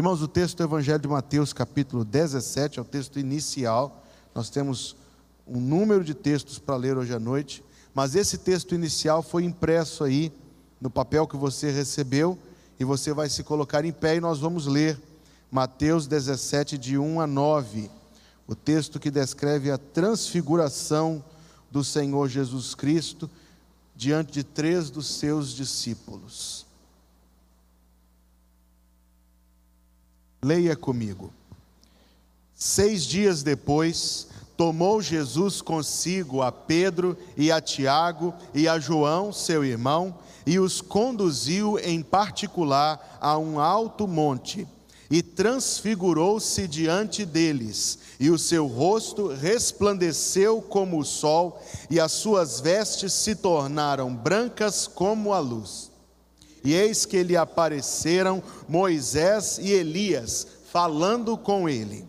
Irmãos, o texto do Evangelho de Mateus, capítulo 17, é o texto inicial. Nós temos um número de textos para ler hoje à noite, mas esse texto inicial foi impresso aí no papel que você recebeu e você vai se colocar em pé e nós vamos ler Mateus 17, de 1 a 9, o texto que descreve a transfiguração do Senhor Jesus Cristo diante de três dos seus discípulos. Leia comigo. Seis dias depois, tomou Jesus consigo a Pedro e a Tiago e a João, seu irmão, e os conduziu em particular a um alto monte, e transfigurou-se diante deles, e o seu rosto resplandeceu como o sol, e as suas vestes se tornaram brancas como a luz. E eis que lhe apareceram Moisés e Elias, falando com ele.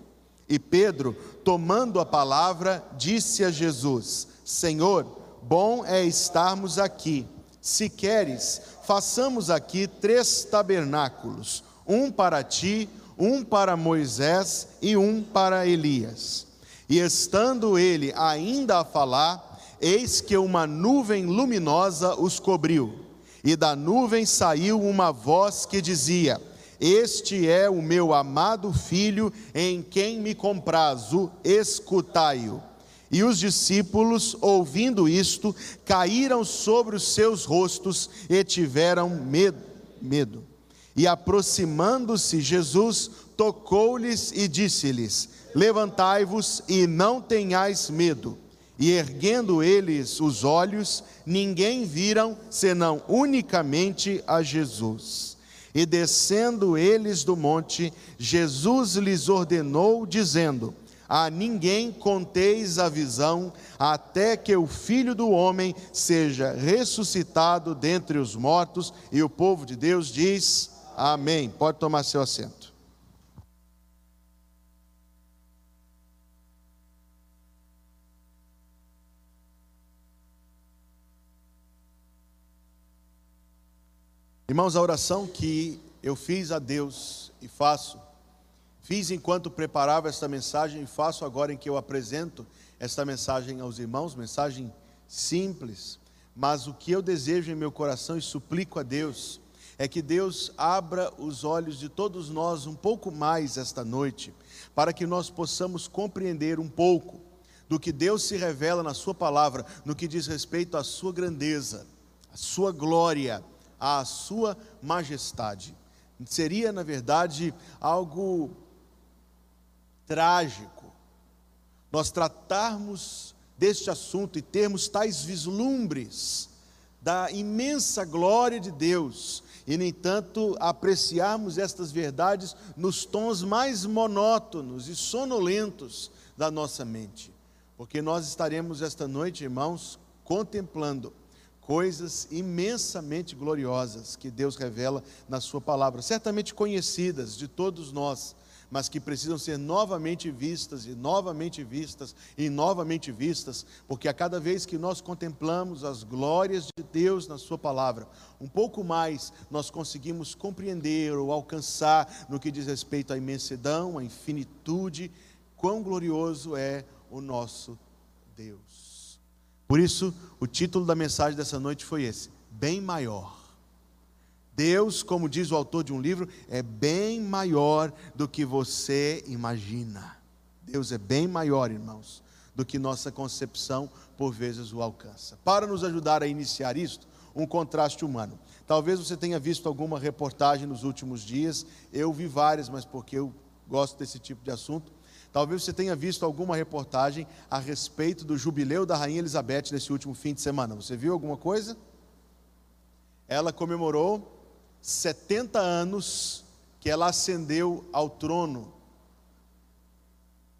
E Pedro, tomando a palavra, disse a Jesus: Senhor, bom é estarmos aqui. Se queres, façamos aqui três tabernáculos: um para ti, um para Moisés e um para Elias. E estando ele ainda a falar, eis que uma nuvem luminosa os cobriu e da nuvem saiu uma voz que dizia: Este é o meu amado filho, em quem me comprazo, escutai-o. E os discípulos, ouvindo isto, caíram sobre os seus rostos e tiveram medo. medo. E aproximando-se Jesus, tocou-lhes e disse-lhes: Levantai-vos e não tenhais medo. E erguendo eles os olhos, ninguém viram senão unicamente a Jesus. E descendo eles do monte, Jesus lhes ordenou, dizendo: A ninguém conteis a visão, até que o filho do homem seja ressuscitado dentre os mortos. E o povo de Deus diz: Amém. Pode tomar seu assento. Irmãos, a oração que eu fiz a Deus e faço, fiz enquanto preparava esta mensagem e faço agora em que eu apresento esta mensagem aos irmãos, mensagem simples, mas o que eu desejo em meu coração e suplico a Deus é que Deus abra os olhos de todos nós um pouco mais esta noite, para que nós possamos compreender um pouco do que Deus se revela na Sua palavra, no que diz respeito à Sua grandeza, à Sua glória à sua majestade. Seria, na verdade, algo trágico nós tratarmos deste assunto e termos tais vislumbres da imensa glória de Deus e, no entanto, apreciarmos estas verdades nos tons mais monótonos e sonolentos da nossa mente. Porque nós estaremos esta noite, irmãos, contemplando coisas imensamente gloriosas que Deus revela na Sua palavra, certamente conhecidas de todos nós, mas que precisam ser novamente vistas e novamente vistas e novamente vistas, porque a cada vez que nós contemplamos as glórias de Deus na Sua palavra, um pouco mais nós conseguimos compreender ou alcançar no que diz respeito à imensidão, à infinitude, quão glorioso é o nosso Deus. Por isso, o título da mensagem dessa noite foi esse: Bem maior. Deus, como diz o autor de um livro, é bem maior do que você imagina. Deus é bem maior, irmãos, do que nossa concepção por vezes o alcança. Para nos ajudar a iniciar isto, um contraste humano. Talvez você tenha visto alguma reportagem nos últimos dias, eu vi várias, mas porque eu gosto desse tipo de assunto. Talvez você tenha visto alguma reportagem a respeito do jubileu da Rainha Elizabeth nesse último fim de semana. Você viu alguma coisa? Ela comemorou 70 anos que ela ascendeu ao trono.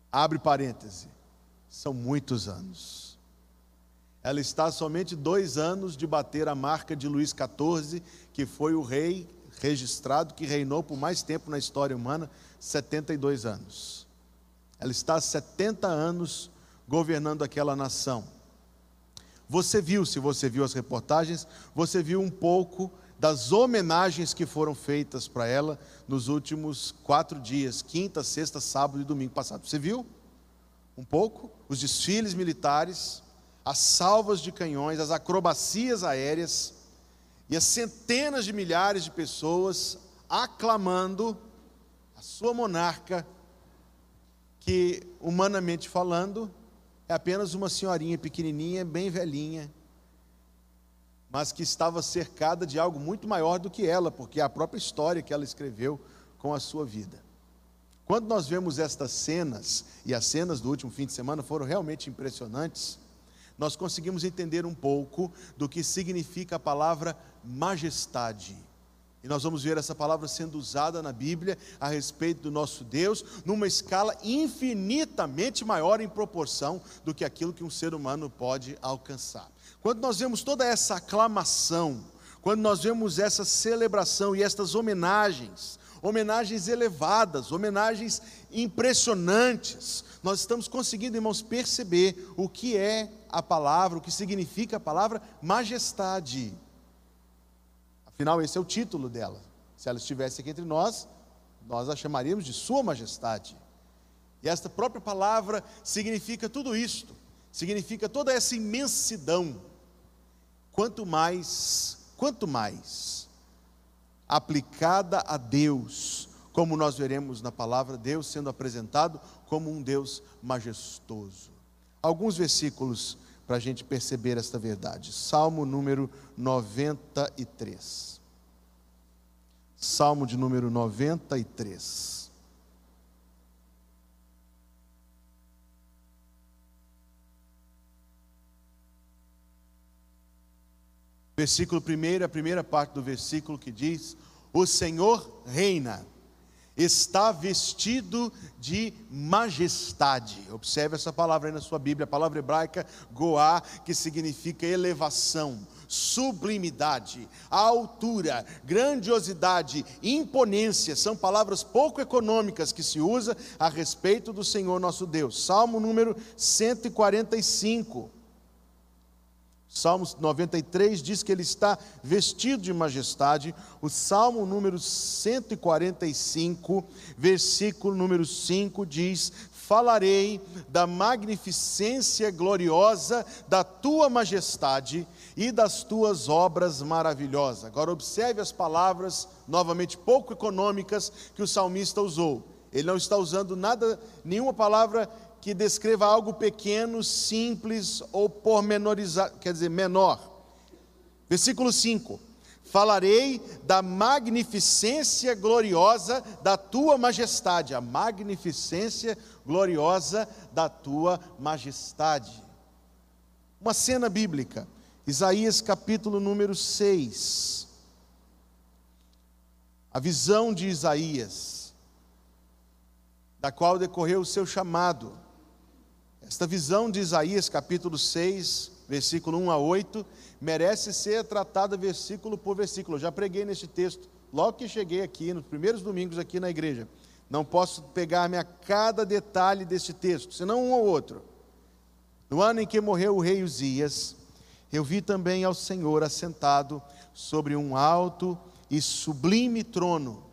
Abre parêntese, são muitos anos. Ela está somente dois anos de bater a marca de Luís XIV, que foi o rei registrado que reinou por mais tempo na história humana 72 anos. Ela está há 70 anos governando aquela nação. Você viu, se você viu as reportagens, você viu um pouco das homenagens que foram feitas para ela nos últimos quatro dias quinta, sexta, sábado e domingo passado. Você viu? Um pouco? Os desfiles militares, as salvas de canhões, as acrobacias aéreas e as centenas de milhares de pessoas aclamando a sua monarca, que, humanamente falando, é apenas uma senhorinha pequenininha, bem velhinha, mas que estava cercada de algo muito maior do que ela, porque é a própria história que ela escreveu com a sua vida. Quando nós vemos estas cenas, e as cenas do último fim de semana foram realmente impressionantes, nós conseguimos entender um pouco do que significa a palavra majestade. E nós vamos ver essa palavra sendo usada na Bíblia a respeito do nosso Deus, numa escala infinitamente maior em proporção do que aquilo que um ser humano pode alcançar. Quando nós vemos toda essa aclamação, quando nós vemos essa celebração e estas homenagens, homenagens elevadas, homenagens impressionantes, nós estamos conseguindo, irmãos, perceber o que é a palavra, o que significa a palavra majestade. Afinal, esse é o título dela. Se ela estivesse aqui entre nós, nós a chamaríamos de Sua Majestade. E esta própria palavra significa tudo isto, significa toda essa imensidão. Quanto mais, quanto mais aplicada a Deus, como nós veremos na palavra, Deus sendo apresentado como um Deus majestoso. Alguns versículos para a gente perceber esta verdade. Salmo número 93. Salmo de número 93. Versículo 1, a primeira parte do versículo que diz: O Senhor reina está vestido de majestade. Observe essa palavra aí na sua Bíblia, a palavra hebraica goá, que significa elevação, sublimidade, altura, grandiosidade, imponência, são palavras pouco econômicas que se usa a respeito do Senhor nosso Deus. Salmo número 145. Salmos 93 diz que ele está vestido de majestade. O Salmo número 145, versículo número 5 diz: Falarei da magnificência gloriosa da tua majestade e das tuas obras maravilhosas. Agora observe as palavras novamente pouco econômicas que o salmista usou. Ele não está usando nada, nenhuma palavra que descreva algo pequeno, simples ou pormenorizado, quer dizer, menor. Versículo 5: Falarei da magnificência gloriosa da tua majestade, a magnificência gloriosa da tua majestade. Uma cena bíblica, Isaías capítulo número 6. A visão de Isaías, da qual decorreu o seu chamado. Esta visão de Isaías, capítulo 6, versículo 1 a 8, merece ser tratada versículo por versículo. Eu já preguei neste texto, logo que cheguei aqui, nos primeiros domingos aqui na igreja. Não posso pegar-me a cada detalhe deste texto, senão um ou outro. No ano em que morreu o rei Uzias, eu vi também ao Senhor assentado sobre um alto e sublime trono,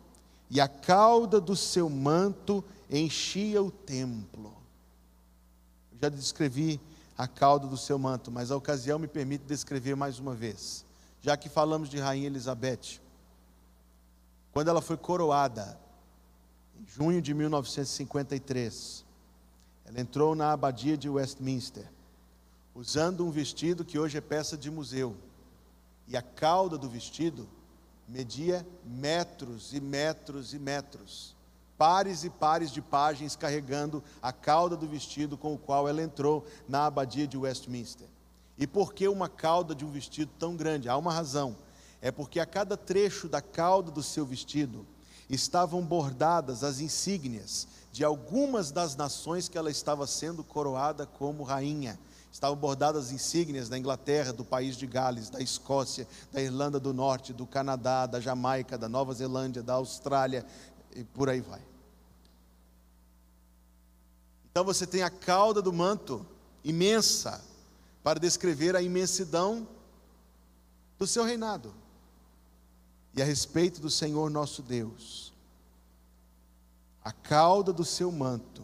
e a cauda do seu manto enchia o templo já descrevi a cauda do seu manto, mas a ocasião me permite descrever mais uma vez. Já que falamos de Rainha Elizabeth, quando ela foi coroada, em junho de 1953, ela entrou na abadia de Westminster, usando um vestido que hoje é peça de museu. E a cauda do vestido media metros e metros e metros pares e pares de páginas carregando a cauda do vestido com o qual ela entrou na abadia de Westminster. E por que uma cauda de um vestido tão grande? Há uma razão. É porque a cada trecho da cauda do seu vestido estavam bordadas as insígnias de algumas das nações que ela estava sendo coroada como rainha. Estavam bordadas as insígnias da Inglaterra, do país de Gales, da Escócia, da Irlanda do Norte, do Canadá, da Jamaica, da Nova Zelândia, da Austrália e por aí vai. Então você tem a cauda do manto imensa para descrever a imensidão do seu reinado. E a respeito do Senhor nosso Deus, a cauda do seu manto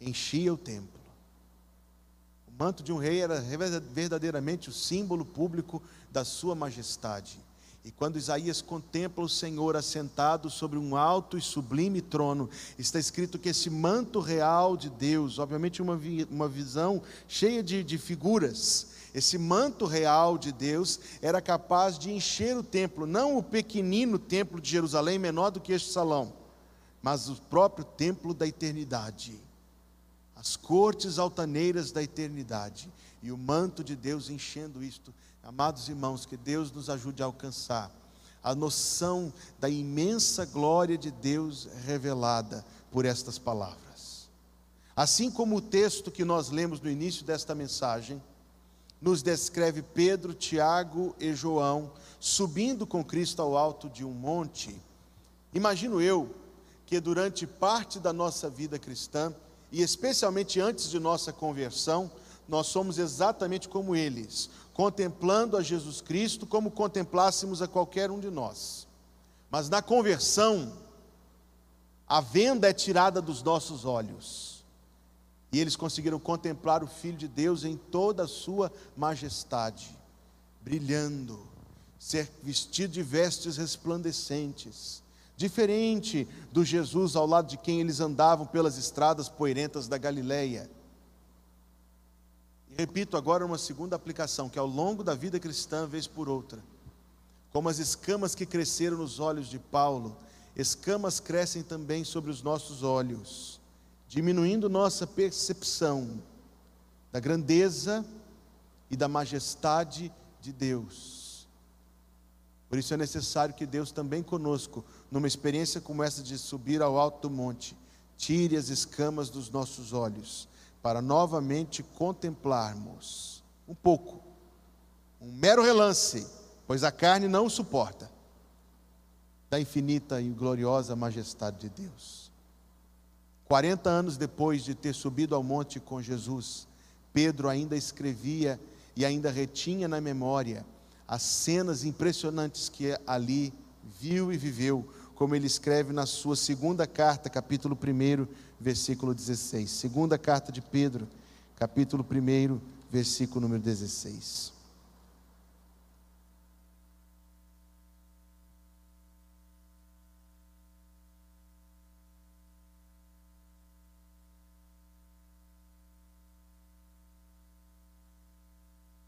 enchia o templo. O manto de um rei era verdadeiramente o símbolo público da sua majestade. E quando Isaías contempla o Senhor assentado sobre um alto e sublime trono, está escrito que esse manto real de Deus, obviamente uma, uma visão cheia de, de figuras, esse manto real de Deus era capaz de encher o templo, não o pequenino templo de Jerusalém, menor do que este salão, mas o próprio templo da eternidade, as cortes altaneiras da eternidade, e o manto de Deus enchendo isto. Amados irmãos, que Deus nos ajude a alcançar a noção da imensa glória de Deus revelada por estas palavras. Assim como o texto que nós lemos no início desta mensagem, nos descreve Pedro, Tiago e João subindo com Cristo ao alto de um monte. Imagino eu que durante parte da nossa vida cristã, e especialmente antes de nossa conversão, nós somos exatamente como eles, contemplando a Jesus Cristo como contemplássemos a qualquer um de nós. Mas na conversão, a venda é tirada dos nossos olhos e eles conseguiram contemplar o Filho de Deus em toda a sua majestade, brilhando, ser vestido de vestes resplandecentes, diferente do Jesus ao lado de quem eles andavam pelas estradas poeirentas da Galileia. E repito agora uma segunda aplicação, que ao longo da vida cristã, vez por outra, como as escamas que cresceram nos olhos de Paulo, escamas crescem também sobre os nossos olhos diminuindo nossa percepção da grandeza e da majestade de Deus. Por isso é necessário que Deus também conosco, numa experiência como essa de subir ao alto do monte, tire as escamas dos nossos olhos, para novamente contemplarmos um pouco, um mero relance, pois a carne não suporta, da infinita e gloriosa majestade de Deus. 40 anos depois de ter subido ao monte com Jesus, Pedro ainda escrevia e ainda retinha na memória as cenas impressionantes que ali viu e viveu, como ele escreve na sua segunda carta, capítulo 1, versículo 16. Segunda carta de Pedro, capítulo 1, versículo número 16.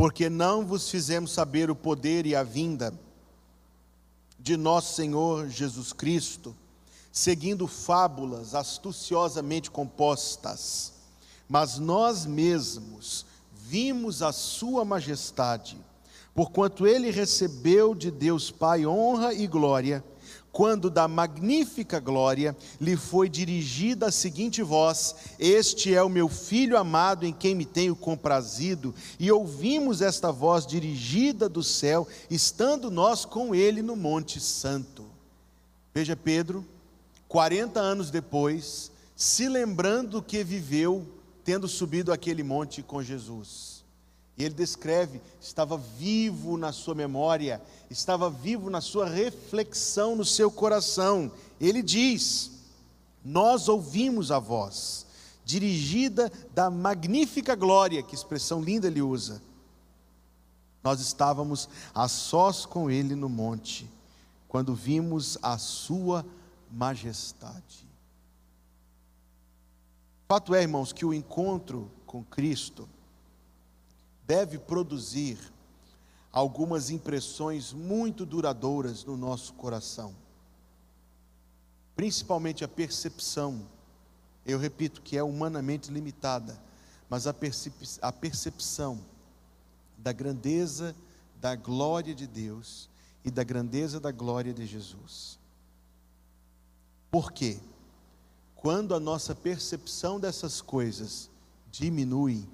porque não vos fizemos saber o poder e a vinda de nosso Senhor Jesus Cristo, seguindo fábulas astuciosamente compostas, mas nós mesmos vimos a Sua majestade, porquanto Ele recebeu de Deus Pai honra e glória quando da magnífica glória lhe foi dirigida a seguinte voz: Este é o meu filho amado em quem me tenho comprazido, e ouvimos esta voz dirigida do céu, estando nós com ele no Monte Santo. Veja Pedro, 40 anos depois, se lembrando do que viveu tendo subido aquele monte com Jesus. E ele descreve, estava vivo na sua memória, estava vivo na sua reflexão, no seu coração. Ele diz: Nós ouvimos a voz, dirigida da magnífica glória, que expressão linda ele usa. Nós estávamos a sós com ele no monte, quando vimos a sua majestade. Fato é, irmãos, que o encontro com Cristo, deve produzir algumas impressões muito duradouras no nosso coração. Principalmente a percepção, eu repito que é humanamente limitada, mas a, percep a percepção da grandeza da glória de Deus e da grandeza da glória de Jesus. Por quê? Quando a nossa percepção dessas coisas diminui,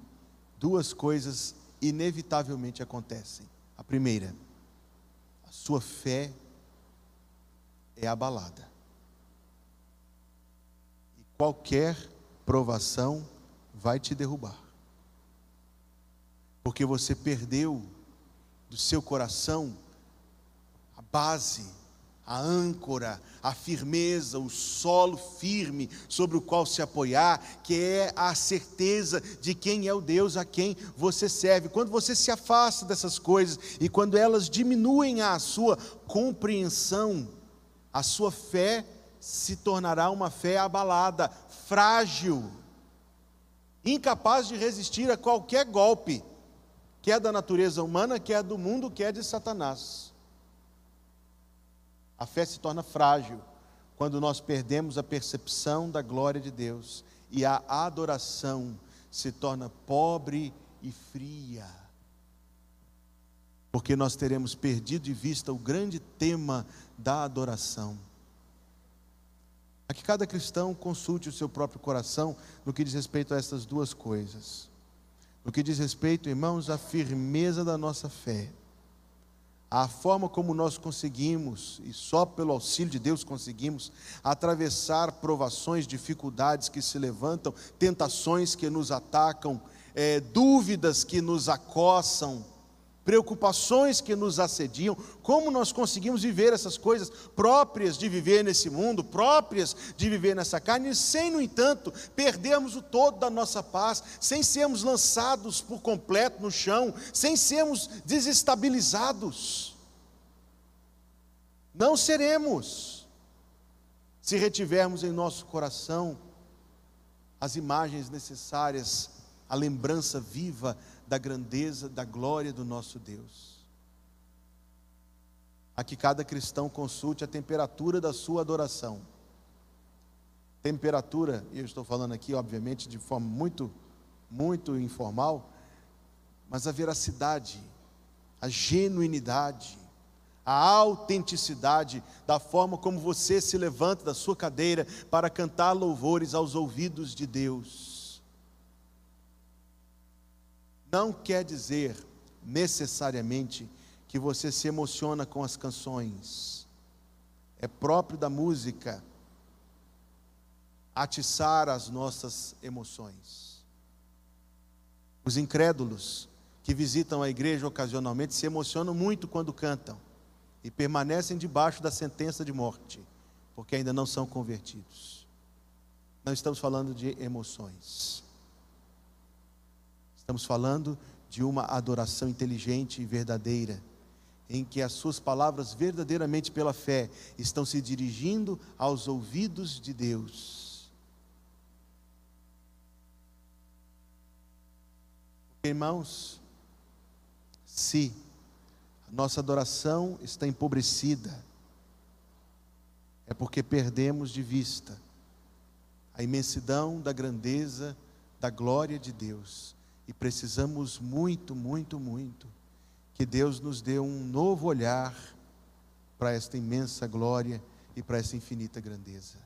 duas coisas inevitavelmente acontecem. A primeira, a sua fé é abalada. E qualquer provação vai te derrubar. Porque você perdeu do seu coração a base a âncora, a firmeza, o solo firme sobre o qual se apoiar, que é a certeza de quem é o Deus a quem você serve. Quando você se afasta dessas coisas e quando elas diminuem a sua compreensão, a sua fé se tornará uma fé abalada, frágil, incapaz de resistir a qualquer golpe, que é da natureza humana, que é do mundo, que é de Satanás. A fé se torna frágil quando nós perdemos a percepção da glória de Deus e a adoração se torna pobre e fria. Porque nós teremos perdido de vista o grande tema da adoração. A que cada cristão consulte o seu próprio coração no que diz respeito a essas duas coisas. No que diz respeito, irmãos, à firmeza da nossa fé a forma como nós conseguimos, e só pelo auxílio de Deus conseguimos, atravessar provações, dificuldades que se levantam, tentações que nos atacam, é, dúvidas que nos acossam, preocupações que nos assediam, como nós conseguimos viver essas coisas próprias de viver nesse mundo, próprias de viver nessa carne, sem, no entanto, perdermos o todo da nossa paz, sem sermos lançados por completo no chão, sem sermos desestabilizados. Não seremos, se retivermos em nosso coração as imagens necessárias, a lembrança viva da grandeza, da glória do nosso Deus. A que cada cristão consulte a temperatura da sua adoração. Temperatura, e eu estou falando aqui, obviamente, de forma muito, muito informal, mas a veracidade, a genuinidade, a autenticidade da forma como você se levanta da sua cadeira para cantar louvores aos ouvidos de Deus não quer dizer necessariamente que você se emociona com as canções. É próprio da música atiçar as nossas emoções. Os incrédulos que visitam a igreja ocasionalmente se emocionam muito quando cantam e permanecem debaixo da sentença de morte, porque ainda não são convertidos. Não estamos falando de emoções. Estamos falando de uma adoração inteligente e verdadeira, em que as suas palavras, verdadeiramente pela fé, estão se dirigindo aos ouvidos de Deus. Irmãos, se a nossa adoração está empobrecida, é porque perdemos de vista a imensidão da grandeza, da glória de Deus e precisamos muito, muito, muito que Deus nos dê um novo olhar para esta imensa glória e para essa infinita grandeza.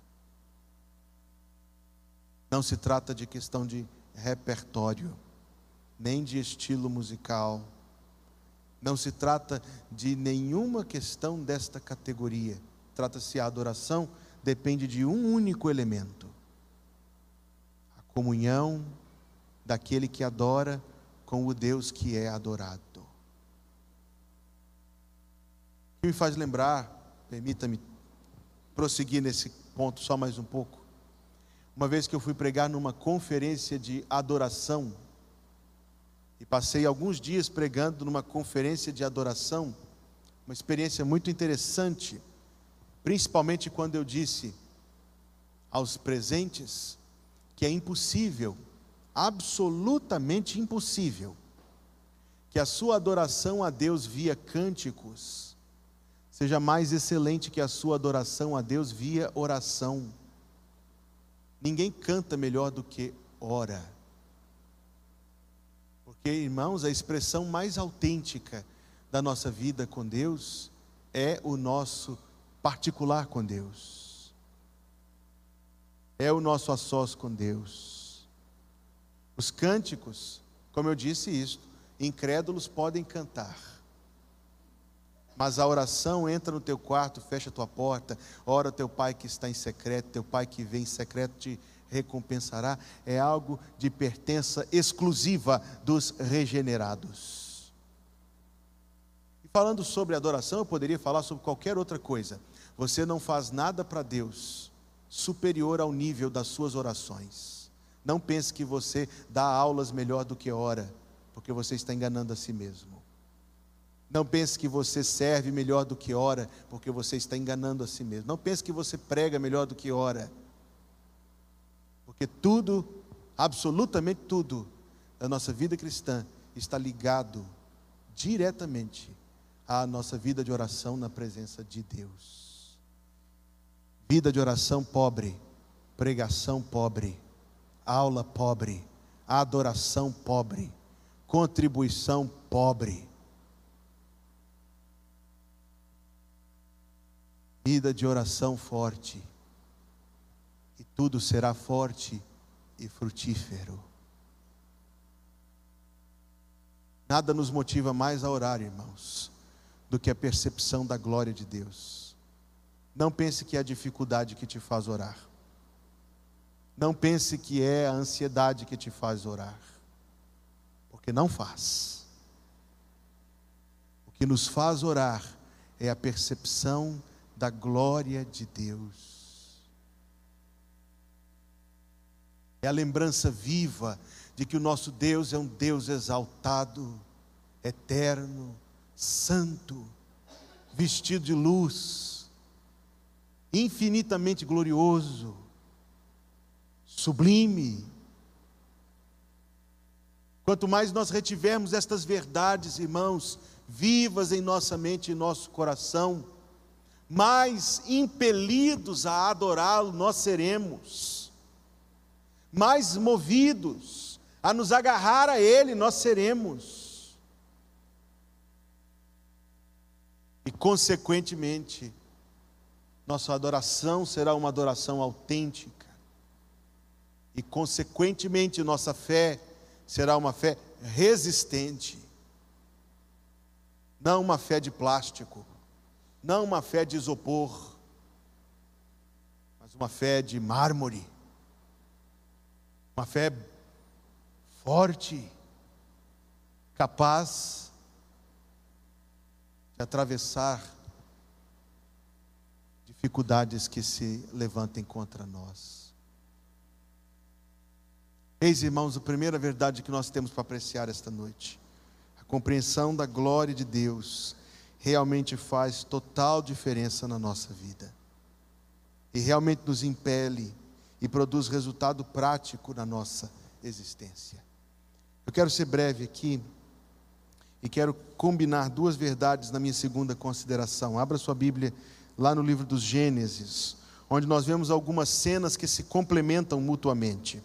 Não se trata de questão de repertório, nem de estilo musical. Não se trata de nenhuma questão desta categoria. Trata-se a adoração depende de um único elemento: a comunhão daquele que adora com o Deus que é adorado. O que me faz lembrar, permita-me prosseguir nesse ponto só mais um pouco. Uma vez que eu fui pregar numa conferência de adoração, e passei alguns dias pregando numa conferência de adoração, uma experiência muito interessante, principalmente quando eu disse aos presentes que é impossível absolutamente impossível que a sua adoração a Deus via cânticos seja mais excelente que a sua adoração a Deus via oração. Ninguém canta melhor do que ora. Porque, irmãos, a expressão mais autêntica da nossa vida com Deus é o nosso particular com Deus. É o nosso a sós com Deus. Os cânticos, como eu disse isto, incrédulos podem cantar. Mas a oração entra no teu quarto, fecha a tua porta, ora teu pai que está em secreto, teu pai que vem em secreto te recompensará. É algo de pertença exclusiva dos regenerados. E falando sobre adoração, eu poderia falar sobre qualquer outra coisa, Você não faz nada para Deus superior ao nível das suas orações. Não pense que você dá aulas melhor do que ora, porque você está enganando a si mesmo. Não pense que você serve melhor do que ora, porque você está enganando a si mesmo. Não pense que você prega melhor do que ora, porque tudo, absolutamente tudo, da nossa vida cristã está ligado diretamente à nossa vida de oração na presença de Deus. Vida de oração pobre, pregação pobre, aula pobre, adoração pobre, contribuição pobre. Vida de oração forte, e tudo será forte e frutífero. Nada nos motiva mais a orar, irmãos, do que a percepção da glória de Deus. Não pense que é a dificuldade que te faz orar. Não pense que é a ansiedade que te faz orar. Porque não faz. O que nos faz orar é a percepção da glória de Deus. É a lembrança viva de que o nosso Deus é um Deus exaltado, eterno, santo, vestido de luz, infinitamente glorioso, sublime. Quanto mais nós retivermos estas verdades, irmãos, vivas em nossa mente e nosso coração, mais impelidos a adorá-lo nós seremos, mais movidos a nos agarrar a Ele, nós seremos. E, consequentemente, nossa adoração será uma adoração autêntica. E, consequentemente, nossa fé será uma fé resistente. Não uma fé de plástico, não uma fé de isopor, mas uma fé de mármore, uma fé forte, capaz de atravessar dificuldades que se levantem contra nós. Eis, irmãos, a primeira verdade que nós temos para apreciar esta noite. A compreensão da glória de Deus realmente faz total diferença na nossa vida. E realmente nos impele e produz resultado prático na nossa existência. Eu quero ser breve aqui e quero combinar duas verdades na minha segunda consideração. Abra sua Bíblia lá no livro dos Gênesis, onde nós vemos algumas cenas que se complementam mutuamente.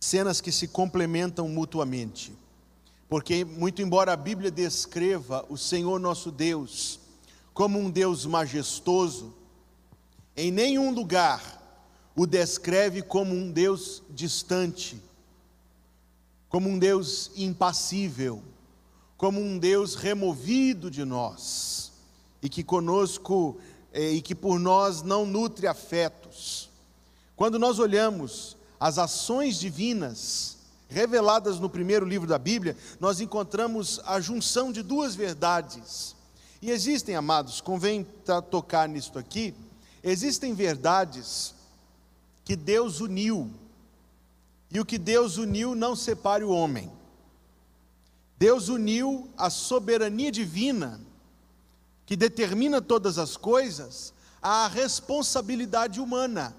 Cenas que se complementam mutuamente. Porque, muito embora a Bíblia descreva o Senhor nosso Deus como um Deus majestoso, em nenhum lugar o descreve como um Deus distante, como um Deus impassível, como um Deus removido de nós e que conosco eh, e que por nós não nutre afetos. Quando nós olhamos as ações divinas reveladas no primeiro livro da Bíblia, nós encontramos a junção de duas verdades. E existem, amados, convém tocar nisto aqui, existem verdades que Deus uniu. E o que Deus uniu não separe o homem. Deus uniu a soberania divina, que determina todas as coisas, à responsabilidade humana,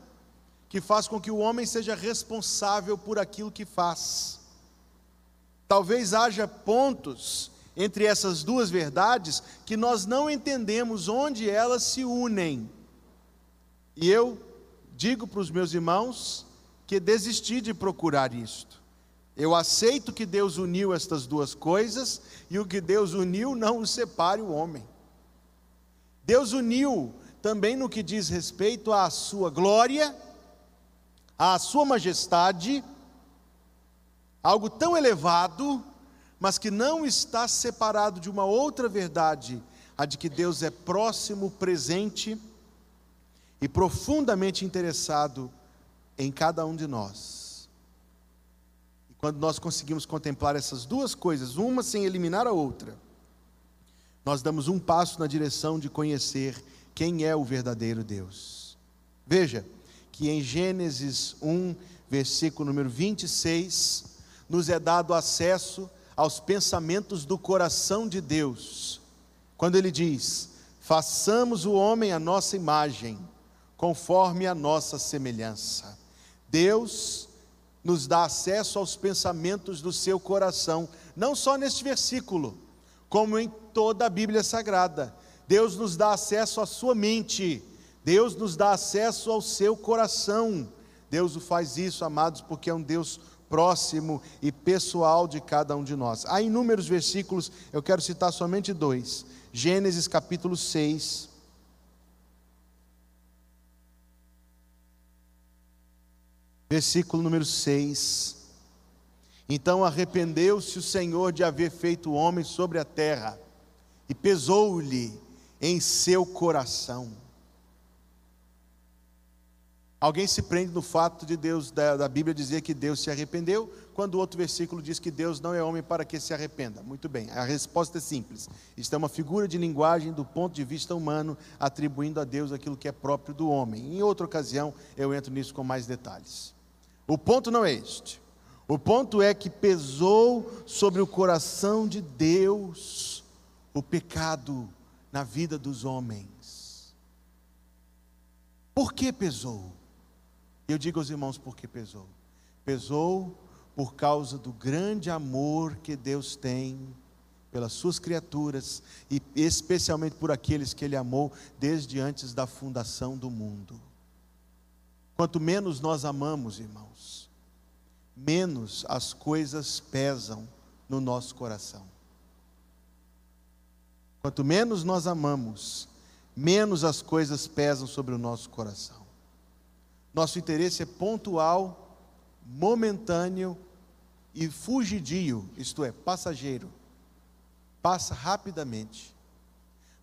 que faz com que o homem seja responsável por aquilo que faz. Talvez haja pontos entre essas duas verdades que nós não entendemos onde elas se unem. E eu digo para os meus irmãos que desisti de procurar isto. Eu aceito que Deus uniu estas duas coisas e o que Deus uniu não o separe o homem. Deus uniu também no que diz respeito à sua glória, à sua majestade, algo tão elevado, mas que não está separado de uma outra verdade, a de que Deus é próximo, presente e profundamente interessado em cada um de nós. E quando nós conseguimos contemplar essas duas coisas, uma sem eliminar a outra, nós damos um passo na direção de conhecer quem é o verdadeiro Deus. Veja que em Gênesis 1, versículo número 26, nos é dado acesso aos pensamentos do coração de Deus, quando ele diz: façamos o homem a nossa imagem, conforme a nossa semelhança. Deus nos dá acesso aos pensamentos do seu coração, não só neste versículo, como em toda a Bíblia Sagrada. Deus nos dá acesso à sua mente, Deus nos dá acesso ao seu coração. Deus o faz isso, amados, porque é um Deus próximo e pessoal de cada um de nós. Há inúmeros versículos, eu quero citar somente dois. Gênesis capítulo 6. Versículo número 6. Então arrependeu-se o Senhor de haver feito o homem sobre a terra, e pesou-lhe em seu coração. Alguém se prende no fato de Deus, da, da, Bíblia dizer que Deus se arrependeu, quando o outro versículo diz que Deus não é homem para que se arrependa. Muito bem, a resposta é simples. Isto é uma figura de linguagem do ponto de vista humano, atribuindo a Deus aquilo que é próprio do homem. Em outra ocasião, eu entro nisso com mais detalhes. O ponto não é este. O ponto é que pesou sobre o coração de Deus o pecado na vida dos homens. Por que pesou? Eu digo aos irmãos por que pesou. Pesou por causa do grande amor que Deus tem pelas suas criaturas e especialmente por aqueles que Ele amou desde antes da fundação do mundo. Quanto menos nós amamos, irmãos, menos as coisas pesam no nosso coração. Quanto menos nós amamos, menos as coisas pesam sobre o nosso coração. Nosso interesse é pontual, momentâneo e fugidio, isto é, passageiro. Passa rapidamente.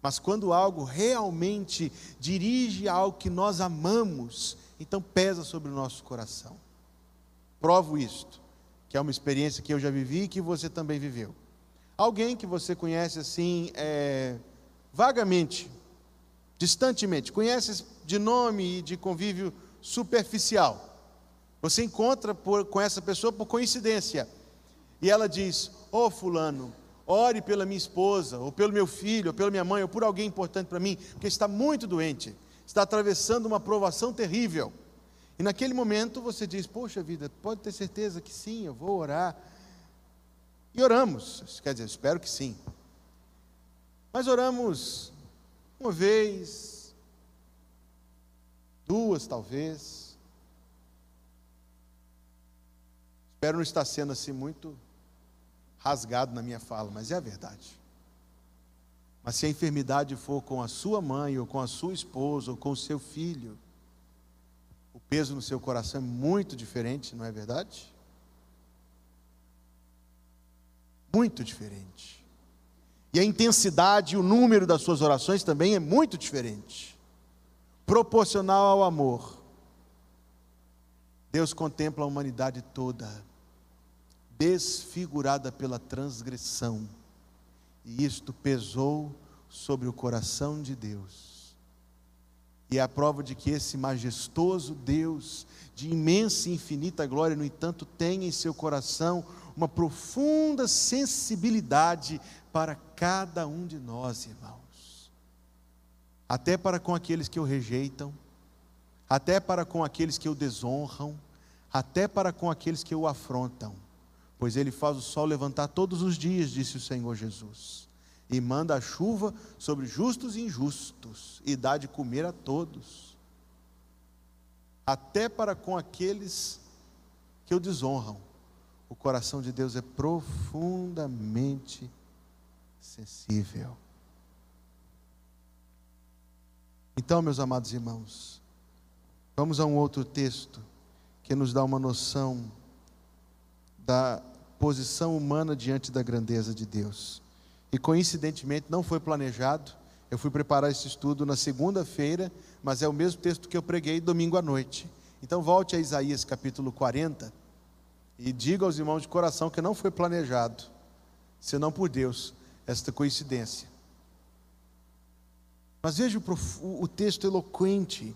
Mas quando algo realmente dirige a algo que nós amamos, então pesa sobre o nosso coração. Provo isto, que é uma experiência que eu já vivi e que você também viveu. Alguém que você conhece assim, é, vagamente, distantemente, conhece de nome e de convívio superficial. Você encontra por, com essa pessoa por coincidência. E ela diz: Ô oh, Fulano, ore pela minha esposa, ou pelo meu filho, ou pela minha mãe, ou por alguém importante para mim, porque está muito doente, está atravessando uma provação terrível. E naquele momento você diz: Poxa vida, pode ter certeza que sim, eu vou orar. E oramos, quer dizer, espero que sim. Mas oramos uma vez, duas talvez. Espero não estar sendo assim muito rasgado na minha fala, mas é a verdade. Mas se a enfermidade for com a sua mãe, ou com a sua esposa, ou com o seu filho, o peso no seu coração é muito diferente, não é verdade? Muito diferente. E a intensidade e o número das suas orações também é muito diferente proporcional ao amor, Deus contempla a humanidade toda, desfigurada pela transgressão, e isto pesou sobre o coração de Deus. E é a prova de que esse majestoso Deus, de imensa e infinita glória, no entanto, tem em seu coração uma profunda sensibilidade para cada um de nós, irmão até para com aqueles que o rejeitam, até para com aqueles que o desonram, até para com aqueles que o afrontam. Pois ele faz o sol levantar todos os dias, disse o Senhor Jesus, e manda a chuva sobre justos e injustos, e dá de comer a todos, até para com aqueles que o desonram. O coração de Deus é profundamente sensível. Então, meus amados irmãos, vamos a um outro texto que nos dá uma noção da posição humana diante da grandeza de Deus. E coincidentemente não foi planejado, eu fui preparar esse estudo na segunda-feira, mas é o mesmo texto que eu preguei domingo à noite. Então volte a Isaías capítulo 40 E digo aos irmãos de coração que não foi planejado, senão por Deus, esta coincidência. Mas veja o, o texto eloquente,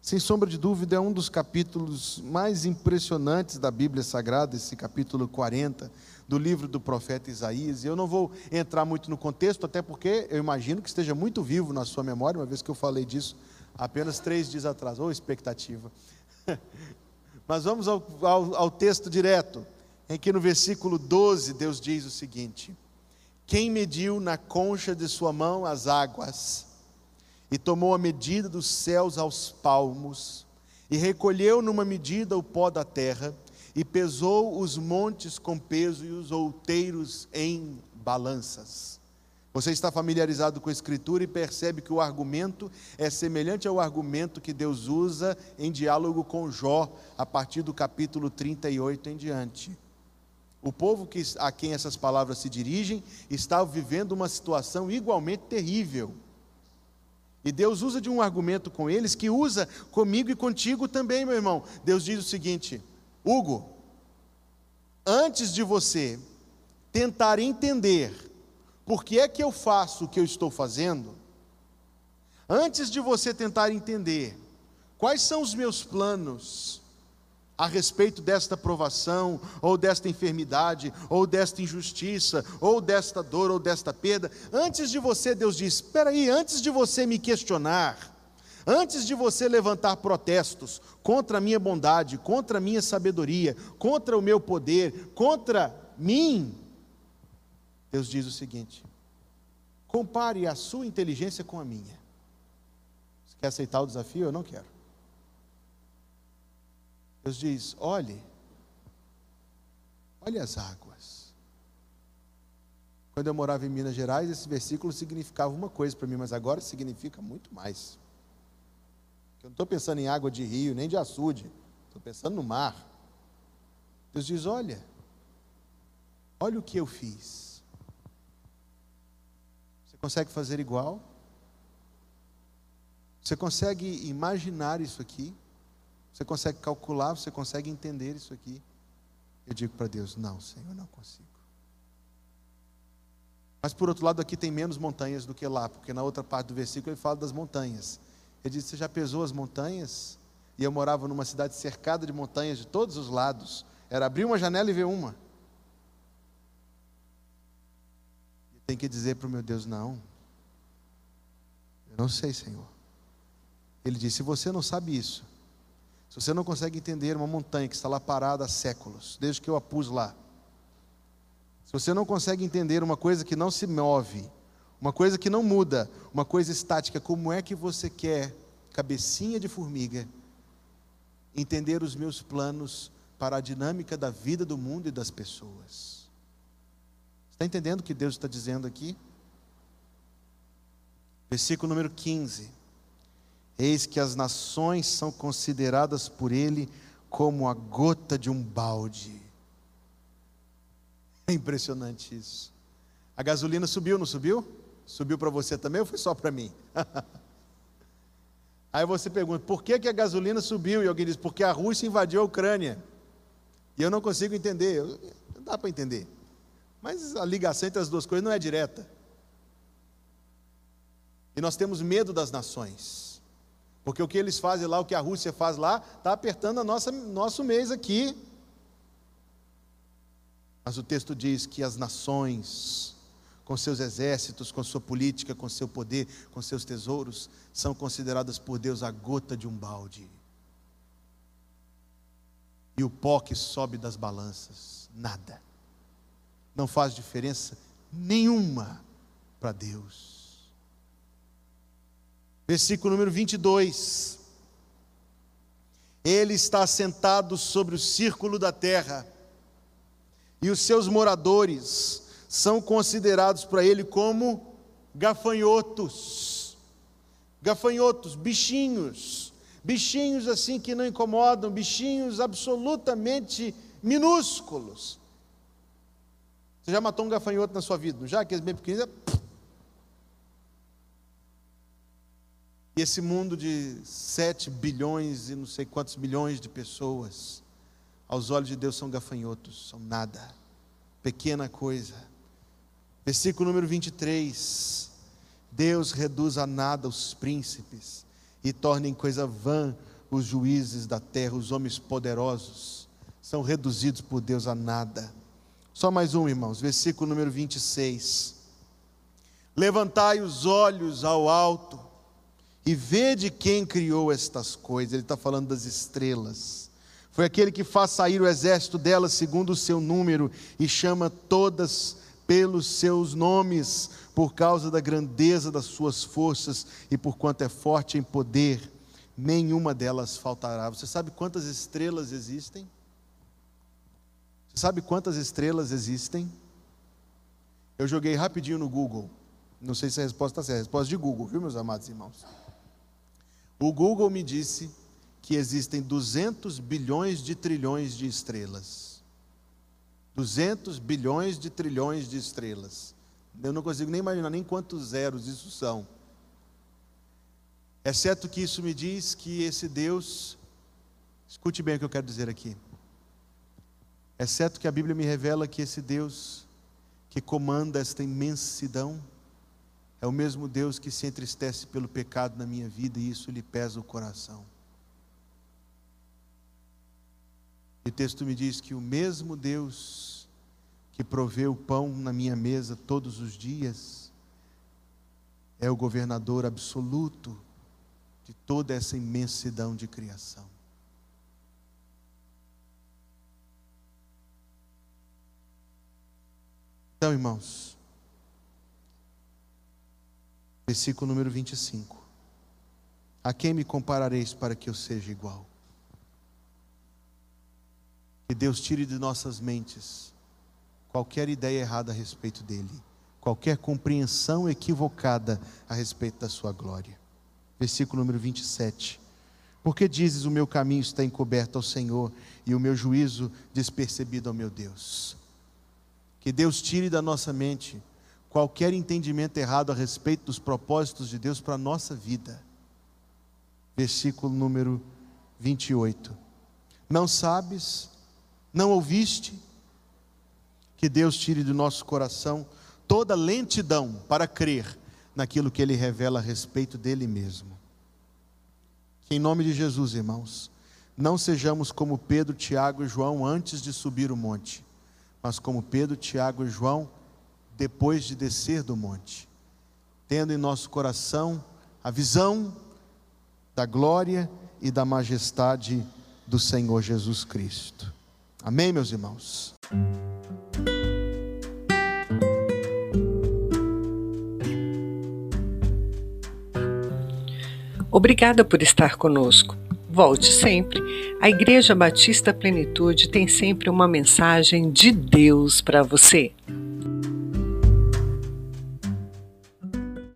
sem sombra de dúvida, é um dos capítulos mais impressionantes da Bíblia Sagrada, esse capítulo 40 do livro do profeta Isaías. Eu não vou entrar muito no contexto, até porque eu imagino que esteja muito vivo na sua memória, uma vez que eu falei disso apenas três dias atrás. Ou oh, expectativa. Mas vamos ao, ao, ao texto direto, em que no versículo 12 Deus diz o seguinte: Quem mediu na concha de sua mão as águas, e tomou a medida dos céus aos palmos, e recolheu numa medida o pó da terra, e pesou os montes com peso e os outeiros em balanças. Você está familiarizado com a Escritura e percebe que o argumento é semelhante ao argumento que Deus usa em diálogo com Jó, a partir do capítulo 38 em diante. O povo a quem essas palavras se dirigem está vivendo uma situação igualmente terrível. E Deus usa de um argumento com eles que usa comigo e contigo também, meu irmão. Deus diz o seguinte: Hugo, antes de você tentar entender por que é que eu faço o que eu estou fazendo? Antes de você tentar entender quais são os meus planos a respeito desta provação, ou desta enfermidade, ou desta injustiça, ou desta dor, ou desta perda, antes de você, Deus diz: espera aí, antes de você me questionar, Antes de você levantar protestos contra a minha bondade, contra a minha sabedoria, contra o meu poder, contra mim, Deus diz o seguinte: compare a sua inteligência com a minha. Você quer aceitar o desafio? Eu não quero. Deus diz: olhe, olhe as águas. Quando eu morava em Minas Gerais, esse versículo significava uma coisa para mim, mas agora significa muito mais. Eu não estou pensando em água de rio, nem de açude, estou pensando no mar. Deus diz: olha, olha o que eu fiz consegue fazer igual? Você consegue imaginar isso aqui? Você consegue calcular? Você consegue entender isso aqui? Eu digo para Deus: Não, Senhor, não consigo. Mas por outro lado, aqui tem menos montanhas do que lá, porque na outra parte do versículo ele fala das montanhas. Ele diz: Você já pesou as montanhas? E eu morava numa cidade cercada de montanhas de todos os lados. Era abrir uma janela e ver uma. tem que dizer para o meu Deus: não, eu não sei, Senhor. Ele disse: se você não sabe isso, se você não consegue entender uma montanha que está lá parada há séculos, desde que eu a pus lá, se você não consegue entender uma coisa que não se move, uma coisa que não muda, uma coisa estática, como é que você quer, cabecinha de formiga, entender os meus planos para a dinâmica da vida do mundo e das pessoas? Está entendendo o que Deus está dizendo aqui? Versículo número 15: Eis que as nações são consideradas por Ele como a gota de um balde. É impressionante isso. A gasolina subiu, não subiu? Subiu para você também ou foi só para mim? Aí você pergunta, por que, que a gasolina subiu? E alguém diz, porque a Rússia invadiu a Ucrânia. E eu não consigo entender. Não dá para entender. Mas a ligação entre as duas coisas não é direta. E nós temos medo das nações. Porque o que eles fazem lá, o que a Rússia faz lá, está apertando a nossa, nosso mês aqui. Mas o texto diz que as nações, com seus exércitos, com sua política, com seu poder, com seus tesouros, são consideradas por Deus a gota de um balde. E o pó que sobe das balanças, nada não faz diferença nenhuma para Deus. Versículo número 22. Ele está sentado sobre o círculo da terra, e os seus moradores são considerados para ele como gafanhotos. Gafanhotos, bichinhos, bichinhos assim que não incomodam, bichinhos absolutamente minúsculos. Você já matou um gafanhoto na sua vida, não já? Aqueles bem pequeninos. E esse mundo de 7 bilhões e não sei quantos milhões de pessoas, aos olhos de Deus são gafanhotos, são nada, pequena coisa. Versículo número 23. Deus reduz a nada os príncipes e torna em coisa vã os juízes da terra, os homens poderosos, são reduzidos por Deus a nada. Só mais um, irmãos, versículo número 26. Levantai os olhos ao alto e vede quem criou estas coisas. Ele está falando das estrelas. Foi aquele que faz sair o exército delas segundo o seu número e chama todas pelos seus nomes, por causa da grandeza das suas forças e por quanto é forte em poder nenhuma delas faltará. Você sabe quantas estrelas existem? Você sabe quantas estrelas existem? Eu joguei rapidinho no Google. Não sei se a resposta está certa. A resposta de Google, viu, meus amados irmãos? O Google me disse que existem 200 bilhões de trilhões de estrelas. 200 bilhões de trilhões de estrelas. Eu não consigo nem imaginar nem quantos zeros isso são. Exceto que isso me diz que esse Deus, escute bem o que eu quero dizer aqui. Exceto que a Bíblia me revela que esse Deus que comanda esta imensidão é o mesmo Deus que se entristece pelo pecado na minha vida e isso lhe pesa o coração. E o texto me diz que o mesmo Deus que provê o pão na minha mesa todos os dias é o governador absoluto de toda essa imensidão de criação. Então, irmãos, versículo número 25: A quem me comparareis para que eu seja igual? Que Deus tire de nossas mentes qualquer ideia errada a respeito dele, qualquer compreensão equivocada a respeito da sua glória versículo número 27. Porque dizes: O meu caminho está encoberto ao Senhor e o meu juízo despercebido ao meu Deus. Que Deus tire da nossa mente qualquer entendimento errado a respeito dos propósitos de Deus para a nossa vida. Versículo número 28. Não sabes, não ouviste, que Deus tire do nosso coração toda lentidão para crer naquilo que ele revela a respeito dele mesmo. Que em nome de Jesus, irmãos, não sejamos como Pedro, Tiago e João antes de subir o monte, mas como Pedro, Tiago e João depois de descer do monte, tendo em nosso coração a visão da glória e da majestade do Senhor Jesus Cristo. Amém, meus irmãos? Obrigada por estar conosco. Volte sempre. A Igreja Batista Plenitude tem sempre uma mensagem de Deus para você.